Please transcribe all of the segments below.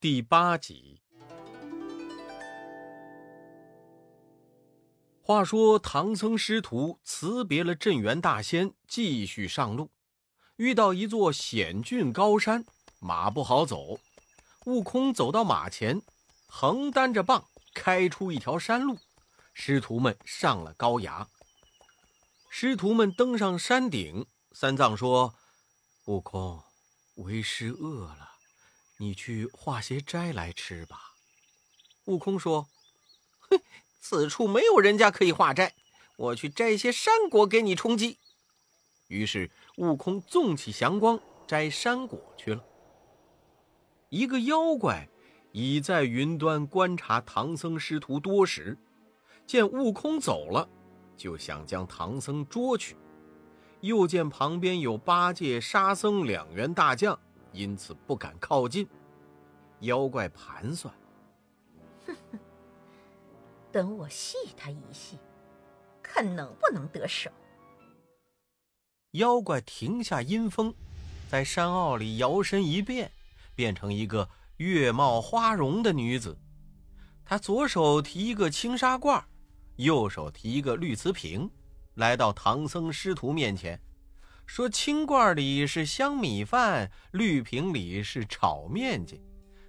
第八集。话说唐僧师徒辞别了镇元大仙，继续上路，遇到一座险峻高山，马不好走。悟空走到马前，横担着棒，开出一条山路。师徒们上了高崖。师徒们登上山顶，三藏说：“悟空，为师饿了，你去化些斋来吃吧。”悟空说：“哼。”此处没有人家可以化斋，我去摘些山果给你充饥。于是悟空纵起祥光摘山果去了。一个妖怪已在云端观察唐僧师徒多时，见悟空走了，就想将唐僧捉去。又见旁边有八戒、沙僧两员大将，因此不敢靠近。妖怪盘算。哼 哼等我戏他一戏，看能不能得手。妖怪停下阴风，在山坳里摇身一变，变成一个月貌花容的女子。她左手提一个青纱罐，右手提一个绿瓷瓶，来到唐僧师徒面前，说：“青罐里是香米饭，绿瓶里是炒面筋，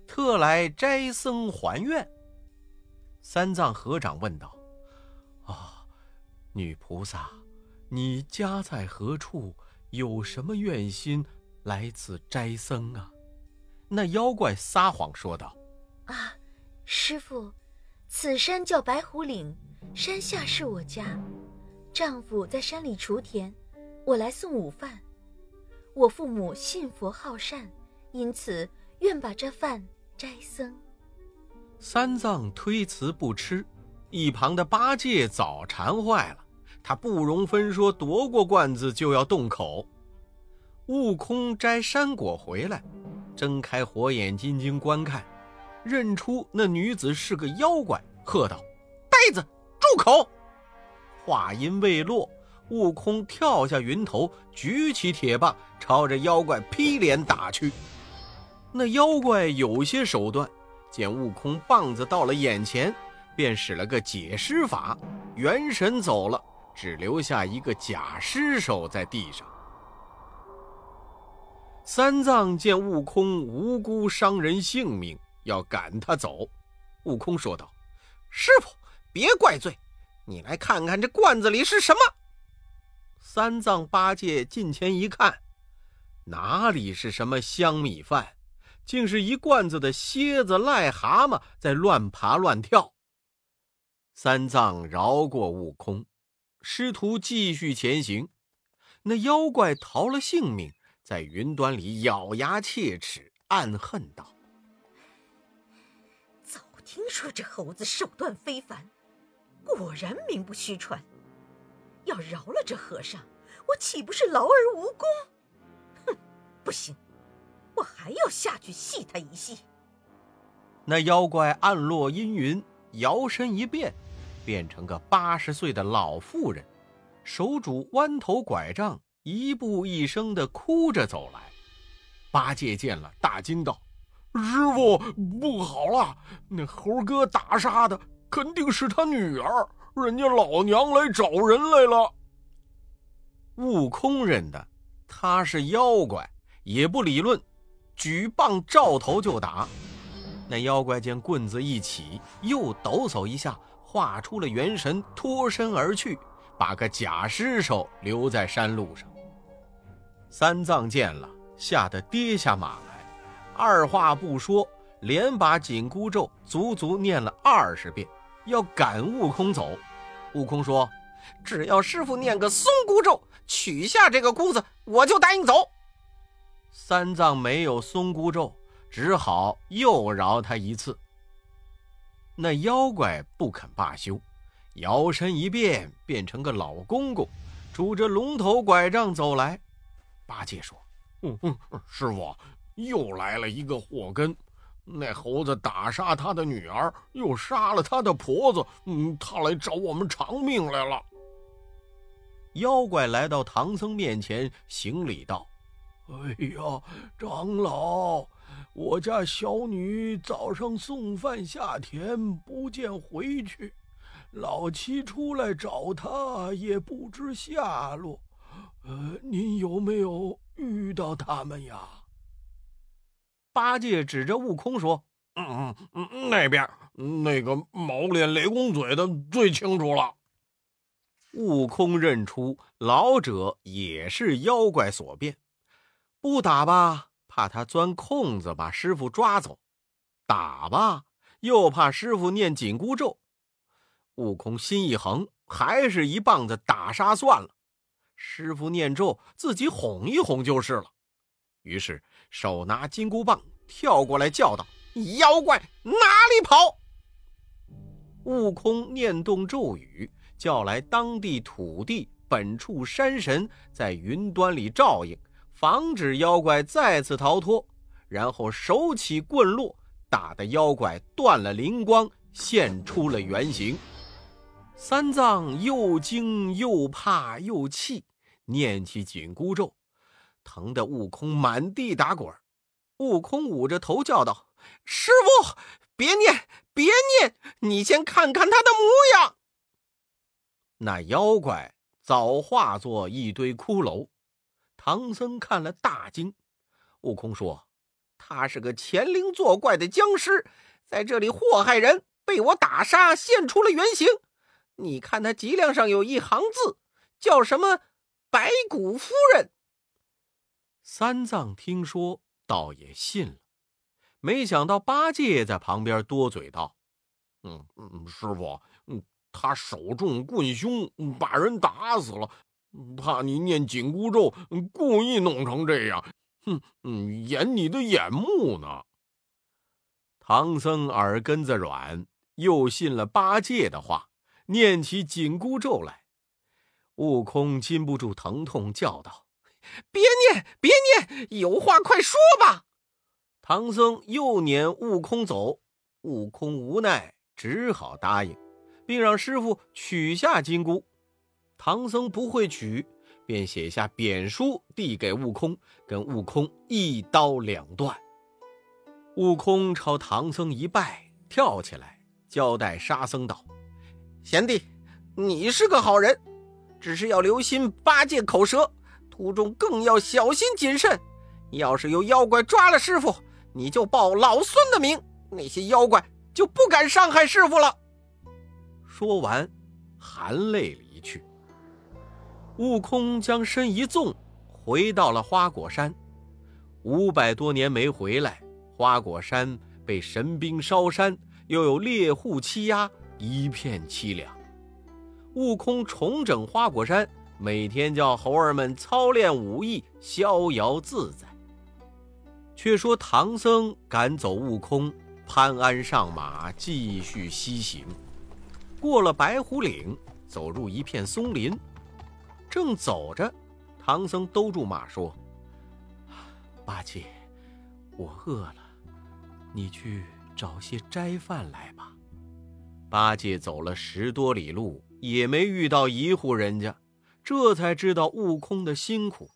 特来斋僧还愿。”三藏合掌问道：“啊，女菩萨，你家在何处？有什么愿心来此斋僧啊？”那妖怪撒谎说道：“啊，师傅，此山叫白虎岭，山下是我家，丈夫在山里锄田，我来送午饭。我父母信佛好善，因此愿把这饭斋僧。”三藏推辞不吃，一旁的八戒早馋坏了，他不容分说，夺过罐子就要动口。悟空摘山果回来，睁开火眼金睛观看，认出那女子是个妖怪，喝道：“呆子，住口！”话音未落，悟空跳下云头，举起铁棒，朝着妖怪劈脸打去。那妖怪有些手段。见悟空棒子到了眼前，便使了个解尸法，元神走了，只留下一个假尸首在地上。三藏见悟空无辜伤人性命，要赶他走。悟空说道：“师傅，别怪罪，你来看看这罐子里是什么。”三藏、八戒近前一看，哪里是什么香米饭？竟是一罐子的蝎子、癞蛤蟆在乱爬乱跳。三藏饶过悟空，师徒继续前行。那妖怪逃了性命，在云端里咬牙切齿，暗恨道：“早听说这猴子手段非凡，果然名不虚传。要饶了这和尚，我岂不是劳而无功？哼，不行！”我还要下去戏他一戏。那妖怪暗落阴云，摇身一变，变成个八十岁的老妇人，手拄弯头拐杖，一步一声的哭着走来。八戒见了，大惊道：“师傅，不好了！那猴哥打杀的肯定是他女儿，人家老娘来找人来了。”悟空认得他是妖怪，也不理论。举棒照头就打，那妖怪见棍子一起，又抖擞一下，化出了元神，脱身而去，把个假尸首留在山路上。三藏见了，吓得跌下马来，二话不说，连把紧箍咒足足念了二十遍，要赶悟空走。悟空说：“只要师傅念个松箍咒，取下这个箍子，我就答应走。”三藏没有松箍咒，只好又饶他一次。那妖怪不肯罢休，摇身一变，变成个老公公，拄着龙头拐杖走来。八戒说：“嗯嗯，师傅，又来了一个祸根。那猴子打杀他的女儿，又杀了他的婆子，嗯，他来找我们偿命来了。”妖怪来到唐僧面前，行礼道。哎呀，长老，我家小女早上送饭下田，不见回去，老七出来找她，也不知下落。呃，您有没有遇到他们呀？八戒指着悟空说：“嗯嗯嗯，那边那个毛脸雷公嘴的最清楚了。”悟空认出老者也是妖怪所变，不打吧，怕他钻空子把师傅抓走；打吧，又怕师傅念紧箍咒。悟空心一横，还是一棒子打杀算了。师傅念咒，自己哄一哄就是了。于是手拿金箍棒跳过来，叫道：“妖怪哪里跑！”悟空念动咒语。叫来当地土地本处山神，在云端里照应，防止妖怪再次逃脱。然后手起棍落，打得妖怪断了灵光，现出了原形。三藏又惊又怕又气，念起紧箍咒，疼得悟空满地打滚。悟空捂着头叫道：“师傅，别念，别念，你先看看他的模样。”那妖怪早化作一堆骷髅，唐僧看了大惊。悟空说：“他是个潜灵作怪的僵尸，在这里祸害人，被我打杀，现出了原形。你看他脊梁上有一行字，叫什么？白骨夫人。”三藏听说，倒也信了。没想到八戒在旁边多嘴道：“嗯嗯，师傅，”他手重棍凶，把人打死了，怕你念紧箍咒，故意弄成这样，哼，嗯，演你的眼目呢。唐僧耳根子软，又信了八戒的话，念起紧箍咒来。悟空禁不住疼痛，叫道：“别念，别念，有话快说吧。”唐僧又撵悟空走，悟空无奈，只好答应。并让师傅取下金箍，唐僧不会取，便写下贬书递给悟空，跟悟空一刀两断。悟空朝唐僧一拜，跳起来交代沙僧道：“贤弟，你是个好人，只是要留心八戒口舌，途中更要小心谨慎。要是有妖怪抓了师傅，你就报老孙的名，那些妖怪就不敢伤害师傅了。”说完，含泪离去。悟空将身一纵，回到了花果山。五百多年没回来，花果山被神兵烧山，又有猎户欺压，一片凄凉。悟空重整花果山，每天叫猴儿们操练武艺，逍遥自在。却说唐僧赶走悟空，攀鞍上马，继续西行。过了白虎岭，走入一片松林，正走着，唐僧兜住马说：“八戒，我饿了，你去找些斋饭来吧。”八戒走了十多里路，也没遇到一户人家，这才知道悟空的辛苦。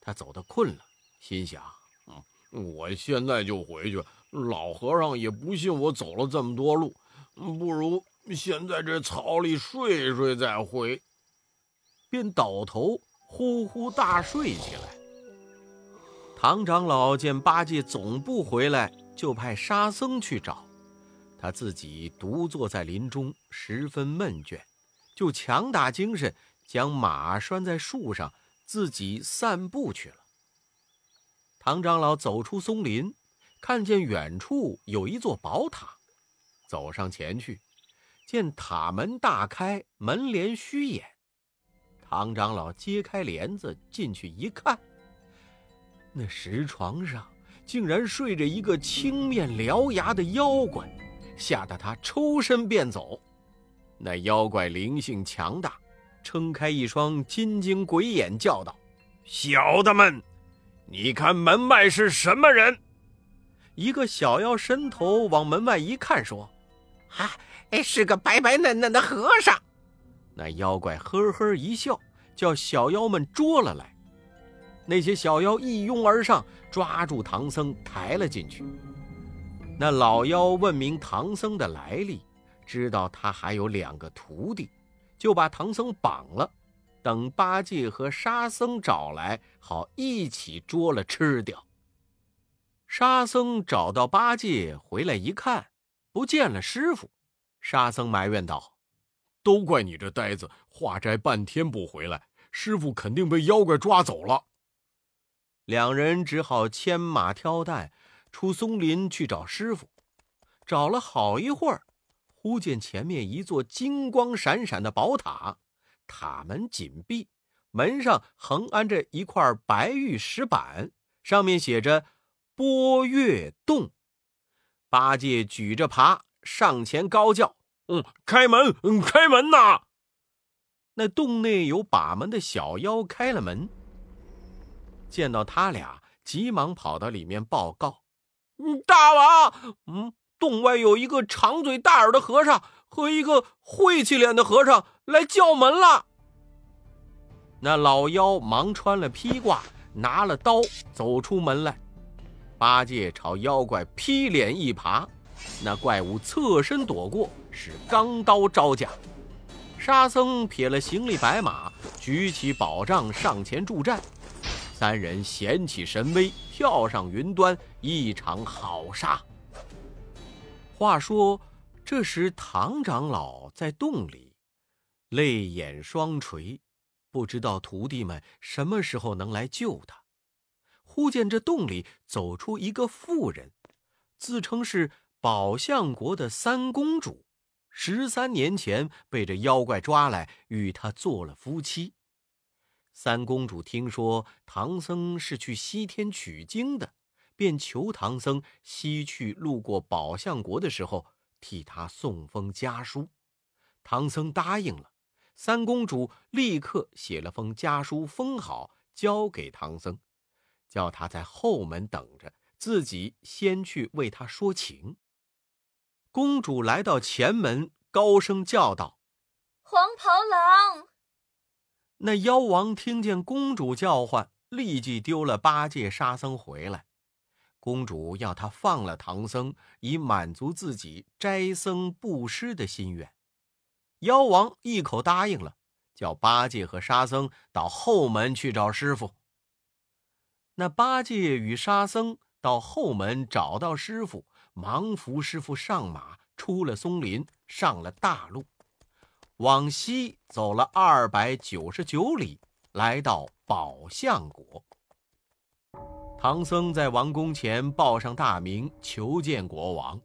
他走得困了，心想：“嗯，我现在就回去，老和尚也不信我走了这么多路，不如……”先在这草里睡睡再回，便倒头呼呼大睡起来。唐长老见八戒总不回来，就派沙僧去找，他自己独坐在林中，十分闷倦，就强打精神将马拴在树上，自己散步去了。唐长老走出松林，看见远处有一座宝塔，走上前去。见塔门大开，门帘虚掩。唐长老揭开帘子进去一看，那石床上竟然睡着一个青面獠牙的妖怪，吓得他抽身便走。那妖怪灵性强大，撑开一双金睛鬼眼，叫道：“小的们，你看门外是什么人？”一个小妖伸头往门外一看，说：“哈。”哎，是个白白嫩嫩的和尚。那妖怪呵呵一笑，叫小妖们捉了来。那些小妖一拥而上，抓住唐僧抬了进去。那老妖问明唐僧的来历，知道他还有两个徒弟，就把唐僧绑了，等八戒和沙僧找来，好一起捉了吃掉。沙僧找到八戒回来一看，不见了师傅。沙僧埋怨道：“都怪你这呆子，化斋半天不回来，师傅肯定被妖怪抓走了。”两人只好牵马挑担，出松林去找师傅。找了好一会儿，忽见前面一座金光闪闪的宝塔，塔门紧闭，门上横安着一块白玉石板，上面写着“波月洞”。八戒举着耙上前高叫：“嗯，开门，嗯，开门呐！”那洞内有把门的小妖开了门。见到他俩，急忙跑到里面报告：“，大王，嗯，洞外有一个长嘴大耳的和尚和一个晦气脸的和尚来叫门了。”那老妖忙穿了披挂，拿了刀走出门来。八戒朝妖怪劈脸一耙，那怪物侧身躲过，是钢刀招架。沙僧撇了行李白马，举起宝杖上前助战。三人显起神威，跳上云端，一场好杀。话说，这时唐长老在洞里，泪眼双垂，不知道徒弟们什么时候能来救他。忽见这洞里走出一个妇人，自称是宝象国的三公主，十三年前被这妖怪抓来，与他做了夫妻。三公主听说唐僧是去西天取经的，便求唐僧西去路过宝象国的时候替他送封家书。唐僧答应了，三公主立刻写了封家书，封好交给唐僧，叫他在后门等着，自己先去为他说情。公主来到前门，高声叫道：“黄袍郎！”那妖王听见公主叫唤，立即丢了八戒、沙僧回来。公主要他放了唐僧，以满足自己斋僧布施的心愿。妖王一口答应了，叫八戒和沙僧到后门去找师傅。那八戒与沙僧到后门找到师傅，忙扶师傅上马，出了松林，上了大路。往西走了二百九十九里，来到宝象国。唐僧在王宫前报上大名，求见国王。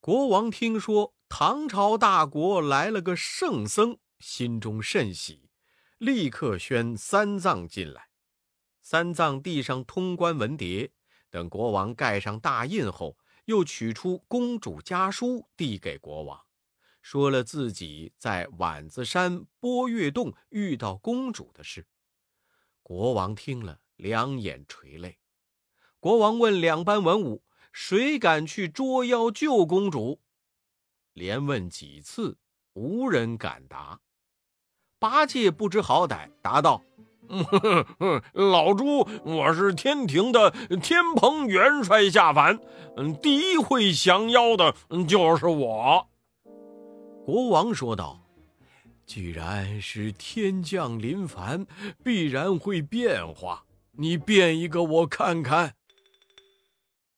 国王听说唐朝大国来了个圣僧，心中甚喜，立刻宣三藏进来。三藏递上通关文牒，等国王盖上大印后，又取出公主家书递给国王。说了自己在碗子山波月洞遇到公主的事，国王听了，两眼垂泪。国王问两班文武：“谁敢去捉妖救公主？”连问几次，无人敢答。八戒不知好歹，答道：“老猪，我是天庭的天蓬元帅下凡，嗯，第一会降妖的，就是我。”国王说道：“既然是天降临凡，必然会变化。你变一个我看看。”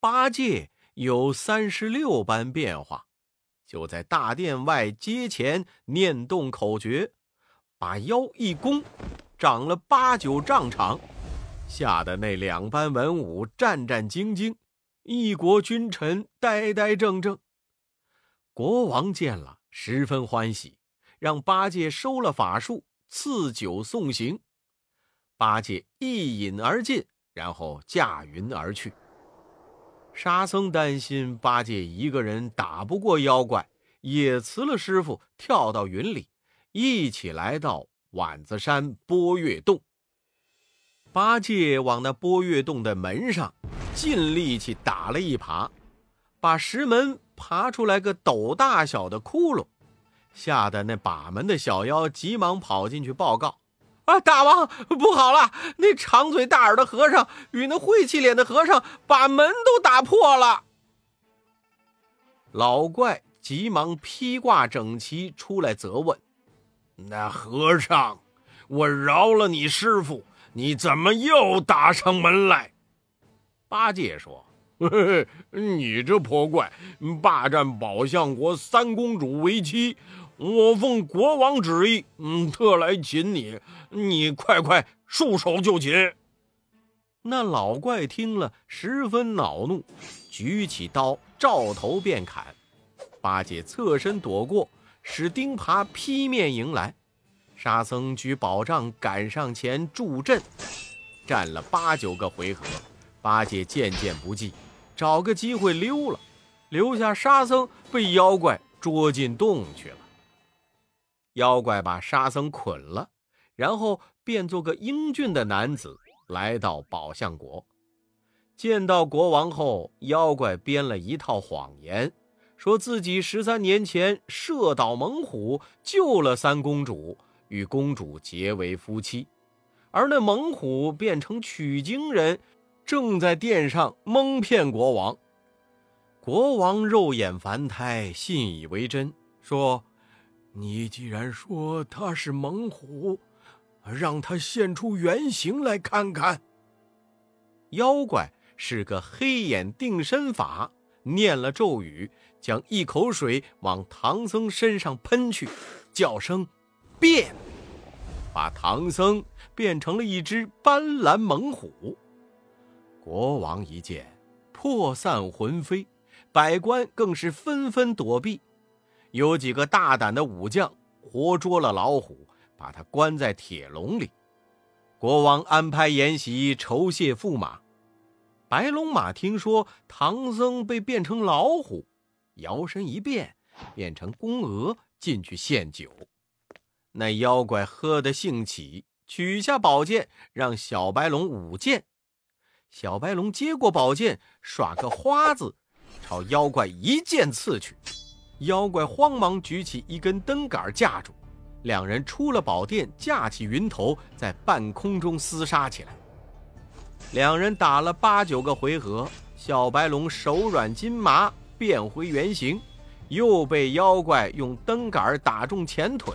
八戒有三十六般变化，就在大殿外阶前念动口诀，把腰一弓，长了八九丈长，吓得那两班文武战战兢兢，一国君臣呆呆怔怔。国王见了。十分欢喜，让八戒收了法术，赐酒送行。八戒一饮而尽，然后驾云而去。沙僧担心八戒一个人打不过妖怪，也辞了师傅，跳到云里，一起来到碗子山波月洞。八戒往那波月洞的门上尽力气打了一耙，把石门。爬出来个斗大小的窟窿，吓得那把门的小妖急忙跑进去报告。啊，大王不好了！那长嘴大耳的和尚与那晦气脸的和尚把门都打破了。老怪急忙披挂整齐出来责问：“那和尚，我饶了你师傅，你怎么又打上门来？”八戒说：“，你这破怪，霸占宝象国三公主为妻。”我奉国王旨意，嗯，特来擒你，你快快束手就擒。那老怪听了，十分恼怒，举起刀照头便砍。八戒侧身躲过，使钉耙劈面迎来。沙僧举宝杖赶上前助阵，战了八九个回合，八戒渐渐不济，找个机会溜了，留下沙僧被妖怪捉进洞去了。妖怪把沙僧捆了，然后变做个英俊的男子，来到宝象国。见到国王后，妖怪编了一套谎言，说自己十三年前射倒猛虎，救了三公主，与公主结为夫妻。而那猛虎变成取经人，正在殿上蒙骗国王。国王肉眼凡胎，信以为真，说。你既然说他是猛虎，让他现出原形来看看。妖怪是个黑眼定身法，念了咒语，将一口水往唐僧身上喷去，叫声“变”，把唐僧变成了一只斑斓猛虎。国王一见，魄散魂飞，百官更是纷纷躲避。有几个大胆的武将活捉了老虎，把他关在铁笼里。国王安排筵席，酬谢驸马。白龙马听说唐僧被变成老虎，摇身一变，变成公鹅进去献酒。那妖怪喝得兴起，取下宝剑让小白龙舞剑。小白龙接过宝剑，耍个花子，朝妖怪一剑刺去。妖怪慌忙举起一根灯杆架住，两人出了宝殿，架起云头，在半空中厮杀起来。两人打了八九个回合，小白龙手软筋麻，变回原形，又被妖怪用灯杆打中前腿。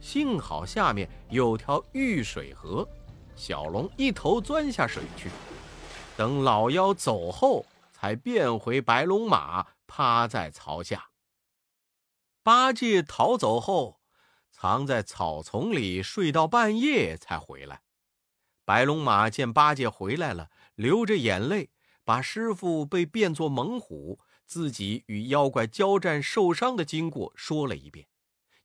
幸好下面有条玉水河，小龙一头钻下水去。等老妖走后，才变回白龙马，趴在槽下。八戒逃走后，藏在草丛里睡到半夜才回来。白龙马见八戒回来了，流着眼泪，把师傅被变作猛虎，自己与妖怪交战受伤的经过说了一遍，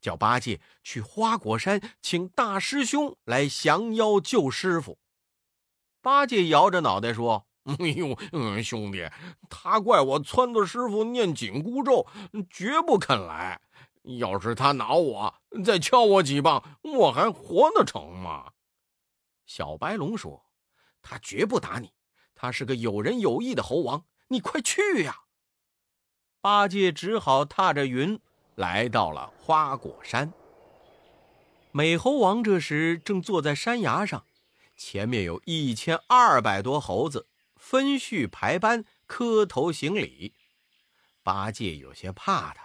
叫八戒去花果山请大师兄来降妖救师傅。八戒摇着脑袋说：“ 哎呦，嗯，兄弟，他怪我撺掇师傅念紧箍咒，绝不肯来。”要是他挠我，再敲我几棒，我还活得成吗？小白龙说：“他绝不打你，他是个有仁有义的猴王，你快去呀！”八戒只好踏着云来到了花果山。美猴王这时正坐在山崖上，前面有一千二百多猴子分序排班磕头行礼。八戒有些怕他。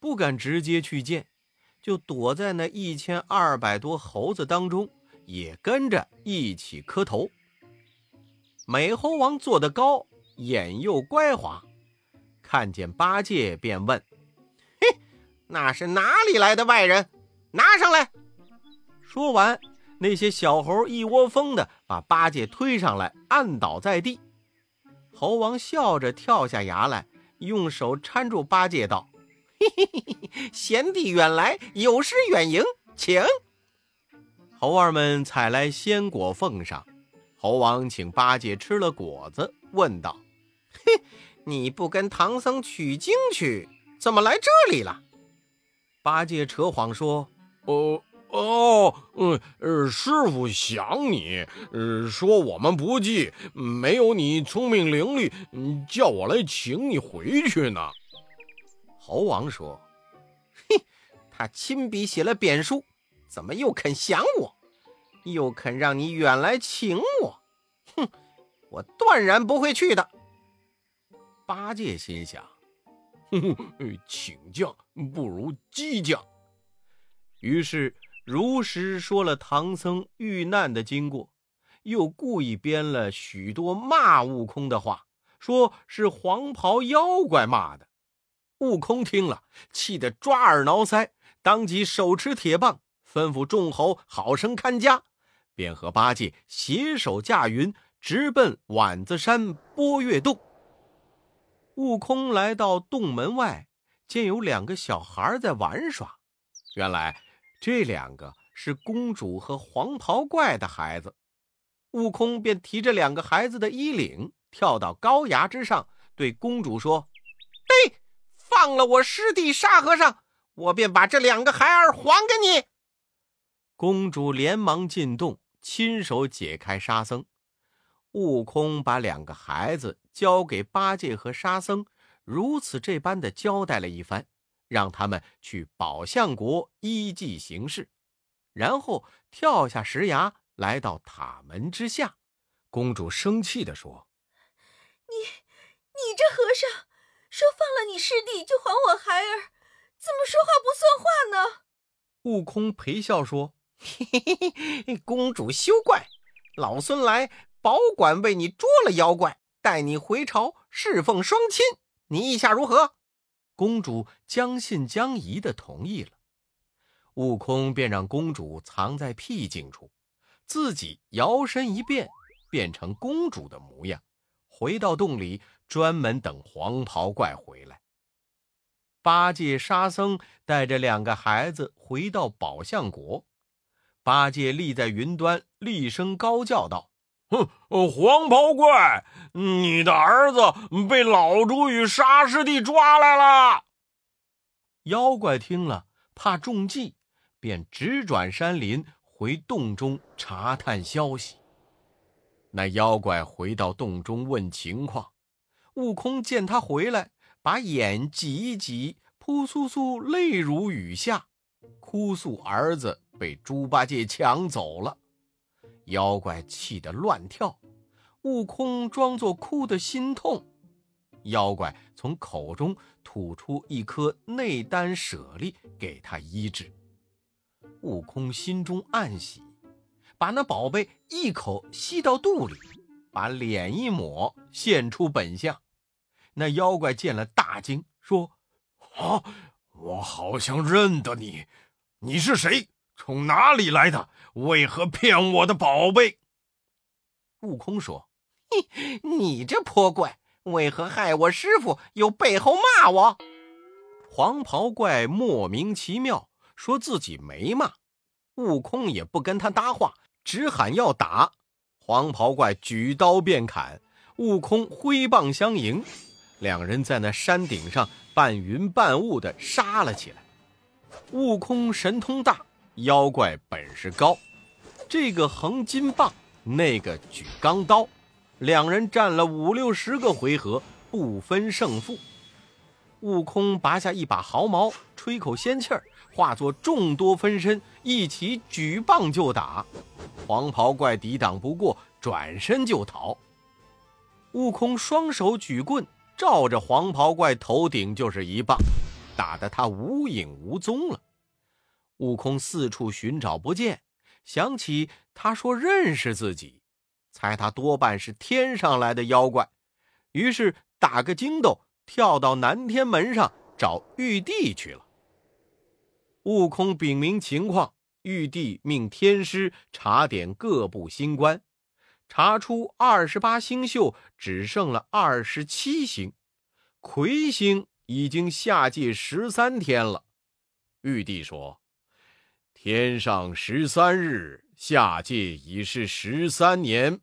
不敢直接去见，就躲在那一千二百多猴子当中，也跟着一起磕头。美猴王坐得高，眼又乖滑，看见八戒便问：“嘿，那是哪里来的外人？拿上来！”说完，那些小猴一窝蜂的把八戒推上来，按倒在地。猴王笑着跳下崖来，用手搀住八戒道。嘿嘿嘿，贤弟远来，有失远迎，请。猴儿们采来鲜果奉上，猴王请八戒吃了果子，问道：“嘿，你不跟唐僧取经去，怎么来这里了？”八戒扯谎说：“哦哦，嗯呃，师傅想你，呃，说我们不济，没有你聪明伶俐，叫我来请你回去呢。”猴王说：“嘿，他亲笔写了贬书，怎么又肯降我？又肯让你远来请我，哼，我断然不会去的。八戒心想：“哼哼，请将不如激将。”于是如实说了唐僧遇难的经过，又故意编了许多骂悟空的话，说是黄袍妖怪骂的。悟空听了，气得抓耳挠腮，当即手持铁棒，吩咐众猴好生看家，便和八戒携手驾云，直奔碗子山波月洞。悟空来到洞门外，见有两个小孩在玩耍。原来这两个是公主和黄袍怪的孩子。悟空便提着两个孩子的衣领，跳到高崖之上，对公主说：“嘿，放了我师弟沙和尚，我便把这两个孩儿还给你。”公主连忙进洞，亲手解开沙僧。悟空把两个孩子交给八戒和沙僧，如此这般的交代了一番，让他们去宝象国依计行事，然后跳下石崖，来到塔门之下。公主生气地说：“你，你这和尚，说放了你师弟就还我孩儿，怎么说话不算话呢？”悟空陪笑说：“嘿嘿嘿，公主休怪，老孙来。”保管为你捉了妖怪，带你回朝侍奉双亲，你意下如何？公主将信将疑的同意了。悟空便让公主藏在僻静处，自己摇身一变，变成公主的模样，回到洞里，专门等黄袍怪回来。八戒、沙僧带着两个孩子回到宝象国，八戒立在云端，厉声高叫道。哼，黄袍怪，你的儿子被老猪与沙师弟抓来了。妖怪听了，怕中计，便直转山林，回洞中查探消息。那妖怪回到洞中问情况，悟空见他回来，把眼挤一挤，扑簌簌泪如雨下，哭诉儿子被猪八戒抢走了。妖怪气得乱跳，悟空装作哭得心痛。妖怪从口中吐出一颗内丹舍利给他医治。悟空心中暗喜，把那宝贝一口吸到肚里，把脸一抹，现出本相。那妖怪见了大惊，说：“啊，我好像认得你，你是谁？从哪里来的？”为何骗我的宝贝？悟空说：“嘿，你这泼怪，为何害我师傅，又背后骂我？”黄袍怪莫名其妙，说自己没骂。悟空也不跟他搭话，只喊要打。黄袍怪举刀便砍，悟空挥棒相迎，两人在那山顶上半云半雾的杀了起来。悟空神通大。妖怪本事高，这个横金棒，那个举钢刀，两人战了五六十个回合，不分胜负。悟空拔下一把毫毛，吹口仙气儿，化作众多分身，一起举棒就打。黄袍怪抵挡不过，转身就逃。悟空双手举棍，照着黄袍怪头顶就是一棒，打得他无影无踪了。悟空四处寻找不见，想起他说认识自己，猜他多半是天上来的妖怪，于是打个筋斗，跳到南天门上找玉帝去了。悟空禀明情况，玉帝命天师查点各部星官，查出二十八星宿只剩了二十七星，魁星已经下界十三天了。玉帝说。天上十三日，下界已是十三年，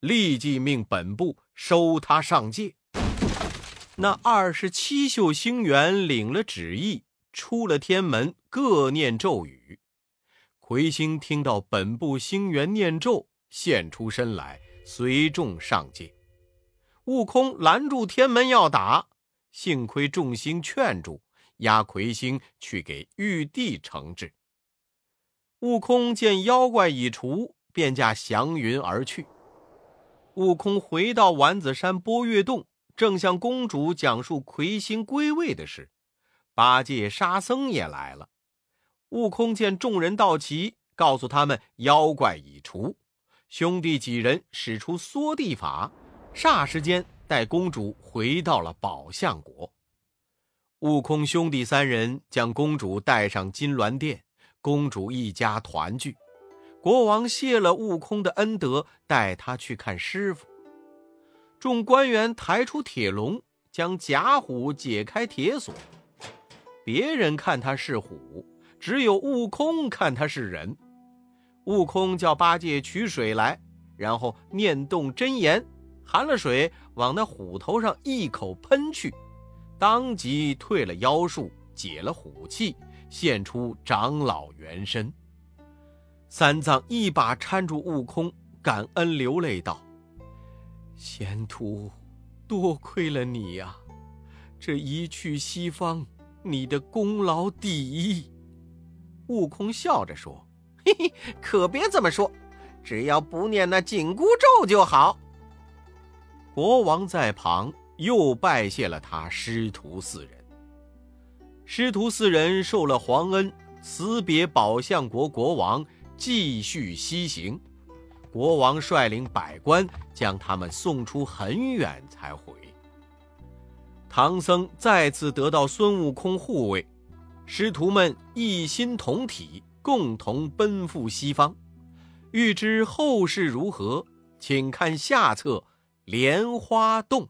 立即命本部收他上界。那二十七宿星元领了旨意，出了天门，各念咒语。魁星听到本部星元念咒，现出身来，随众上界。悟空拦住天门要打，幸亏众星劝住，押魁星去给玉帝惩治。悟空见妖怪已除，便驾祥云而去。悟空回到丸子山波月洞，正向公主讲述魁星归位的事。八戒、沙僧也来了。悟空见众人到齐，告诉他们妖怪已除。兄弟几人使出缩地法，霎时间带公主回到了宝象国。悟空兄弟三人将公主带上金銮殿，公主一家团聚。国王谢了悟空的恩德，带他去看师傅。众官员抬出铁笼，将假虎解开铁锁。别人看他是虎，只有悟空看他是人。悟空叫八戒取水来，然后念动真言，含了水往那虎头上一口喷去，当即退了妖术，解了虎气，现出长老原身。三藏一把搀住悟空，感恩流泪道：“贤徒，多亏了你呀！这一去西方，你的功劳第一。”悟空笑着说：“嘿嘿，可别这么说，只要不念那紧箍咒就好。”国王在旁又拜谢了他师徒四人。师徒四人受了皇恩，辞别宝象国国王。继续西行，国王率领百官将他们送出很远才回。唐僧再次得到孙悟空护卫，师徒们一心同体，共同奔赴西方。欲知后事如何，请看下册《莲花洞》。